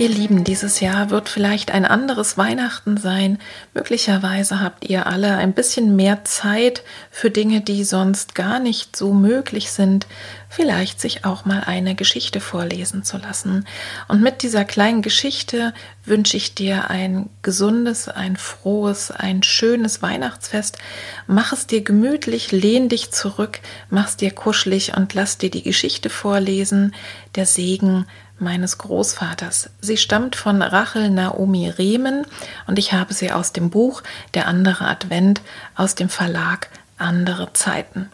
Ihr Lieben, dieses Jahr wird vielleicht ein anderes Weihnachten sein. Möglicherweise habt ihr alle ein bisschen mehr Zeit für Dinge, die sonst gar nicht so möglich sind. Vielleicht sich auch mal eine Geschichte vorlesen zu lassen. Und mit dieser kleinen Geschichte wünsche ich dir ein gesundes, ein frohes, ein schönes Weihnachtsfest. Mach es dir gemütlich, lehn dich zurück, mach es dir kuschelig und lass dir die Geschichte vorlesen. Der Segen meines Großvaters. Sie stammt von Rachel Naomi Rehmen und ich habe sie aus dem Buch Der andere Advent aus dem Verlag Andere Zeiten.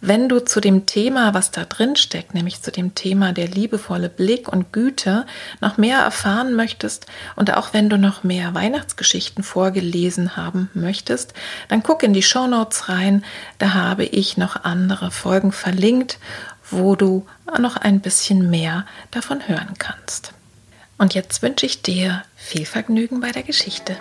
Wenn du zu dem Thema, was da drin steckt, nämlich zu dem Thema der liebevolle Blick und Güte, noch mehr erfahren möchtest und auch wenn du noch mehr Weihnachtsgeschichten vorgelesen haben möchtest, dann guck in die Show Notes rein. Da habe ich noch andere Folgen verlinkt wo du noch ein bisschen mehr davon hören kannst. Und jetzt wünsche ich dir viel Vergnügen bei der Geschichte.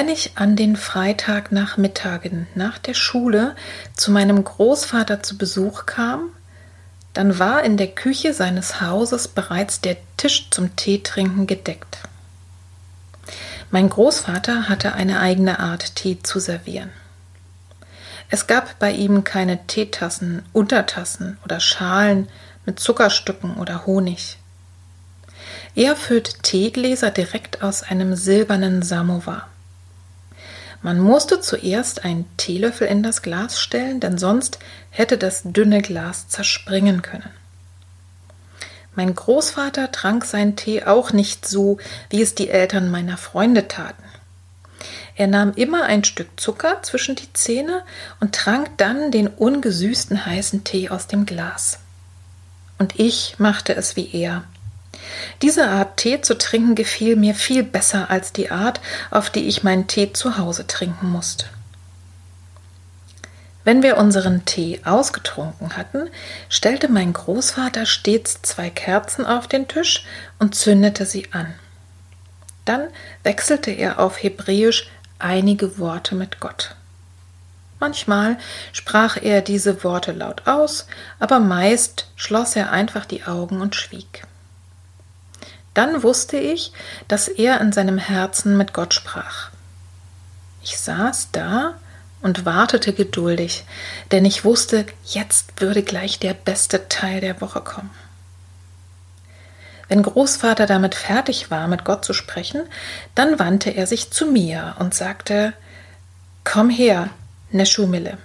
Wenn ich an den Freitagnachmittagen nach der Schule zu meinem Großvater zu Besuch kam, dann war in der Küche seines Hauses bereits der Tisch zum Teetrinken gedeckt. Mein Großvater hatte eine eigene Art, Tee zu servieren. Es gab bei ihm keine Teetassen, Untertassen oder Schalen mit Zuckerstücken oder Honig. Er füllt Teegläser direkt aus einem silbernen Samovar. Man musste zuerst einen Teelöffel in das Glas stellen, denn sonst hätte das dünne Glas zerspringen können. Mein Großvater trank seinen Tee auch nicht so, wie es die Eltern meiner Freunde taten. Er nahm immer ein Stück Zucker zwischen die Zähne und trank dann den ungesüßten heißen Tee aus dem Glas. Und ich machte es wie er. Diese Art Tee zu trinken gefiel mir viel besser als die Art, auf die ich meinen Tee zu Hause trinken musste. Wenn wir unseren Tee ausgetrunken hatten, stellte mein Großvater stets zwei Kerzen auf den Tisch und zündete sie an. Dann wechselte er auf Hebräisch einige Worte mit Gott. Manchmal sprach er diese Worte laut aus, aber meist schloss er einfach die Augen und schwieg. Dann wusste ich, dass er in seinem Herzen mit Gott sprach. Ich saß da und wartete geduldig, denn ich wusste, jetzt würde gleich der beste Teil der Woche kommen. Wenn Großvater damit fertig war, mit Gott zu sprechen, dann wandte er sich zu mir und sagte, Komm her, Neschumille.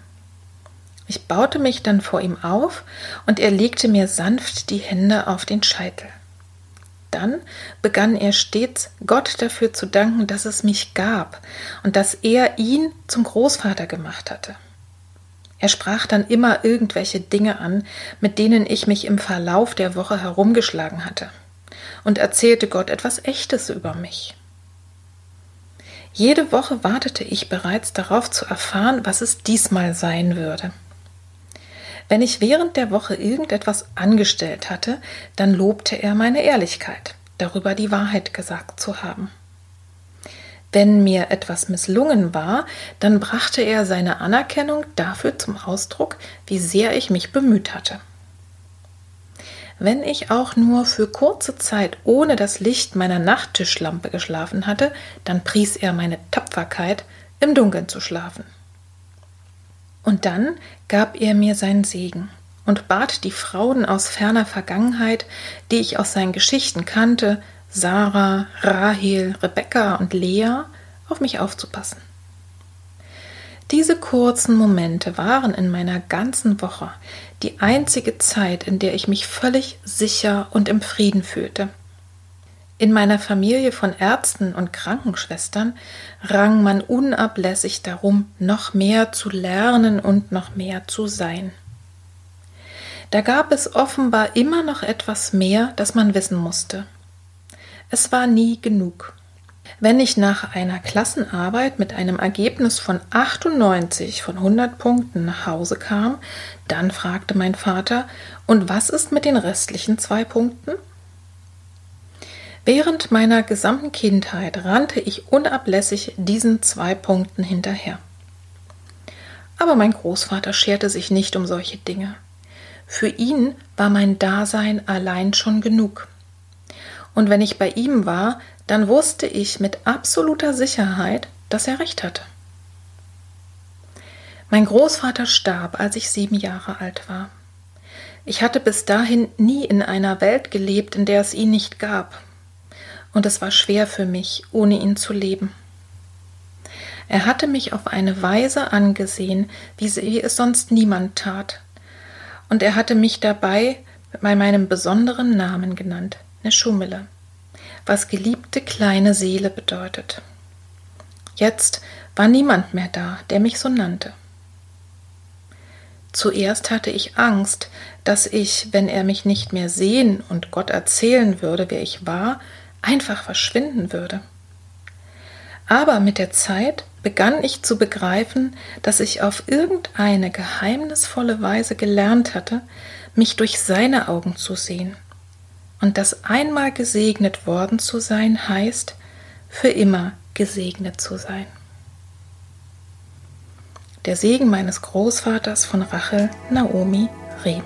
Ich baute mich dann vor ihm auf und er legte mir sanft die Hände auf den Scheitel. Dann begann er stets Gott dafür zu danken, dass es mich gab und dass er ihn zum Großvater gemacht hatte. Er sprach dann immer irgendwelche Dinge an, mit denen ich mich im Verlauf der Woche herumgeschlagen hatte, und erzählte Gott etwas Echtes über mich. Jede Woche wartete ich bereits darauf zu erfahren, was es diesmal sein würde. Wenn ich während der Woche irgendetwas angestellt hatte, dann lobte er meine Ehrlichkeit, darüber die Wahrheit gesagt zu haben. Wenn mir etwas misslungen war, dann brachte er seine Anerkennung dafür zum Ausdruck, wie sehr ich mich bemüht hatte. Wenn ich auch nur für kurze Zeit ohne das Licht meiner Nachttischlampe geschlafen hatte, dann pries er meine Tapferkeit, im Dunkeln zu schlafen. Und dann gab er mir seinen Segen und bat die Frauen aus ferner Vergangenheit, die ich aus seinen Geschichten kannte, Sarah, Rahel, Rebekka und Lea, auf mich aufzupassen. Diese kurzen Momente waren in meiner ganzen Woche die einzige Zeit, in der ich mich völlig sicher und im Frieden fühlte. In meiner Familie von Ärzten und Krankenschwestern rang man unablässig darum, noch mehr zu lernen und noch mehr zu sein. Da gab es offenbar immer noch etwas mehr, das man wissen musste. Es war nie genug. Wenn ich nach einer Klassenarbeit mit einem Ergebnis von 98 von 100 Punkten nach Hause kam, dann fragte mein Vater, und was ist mit den restlichen zwei Punkten? Während meiner gesamten Kindheit rannte ich unablässig diesen zwei Punkten hinterher. Aber mein Großvater scherte sich nicht um solche Dinge. Für ihn war mein Dasein allein schon genug. Und wenn ich bei ihm war, dann wusste ich mit absoluter Sicherheit, dass er recht hatte. Mein Großvater starb, als ich sieben Jahre alt war. Ich hatte bis dahin nie in einer Welt gelebt, in der es ihn nicht gab. Und es war schwer für mich, ohne ihn zu leben. Er hatte mich auf eine Weise angesehen, wie es sonst niemand tat. Und er hatte mich dabei bei meinem besonderen Namen genannt, Neschumele, was geliebte kleine Seele bedeutet. Jetzt war niemand mehr da, der mich so nannte. Zuerst hatte ich Angst, dass ich, wenn er mich nicht mehr sehen und Gott erzählen würde, wer ich war, einfach verschwinden würde. Aber mit der Zeit begann ich zu begreifen, dass ich auf irgendeine geheimnisvolle Weise gelernt hatte, mich durch seine Augen zu sehen. Und dass einmal gesegnet worden zu sein heißt, für immer gesegnet zu sein. Der Segen meines Großvaters von Rachel Naomi Rehm.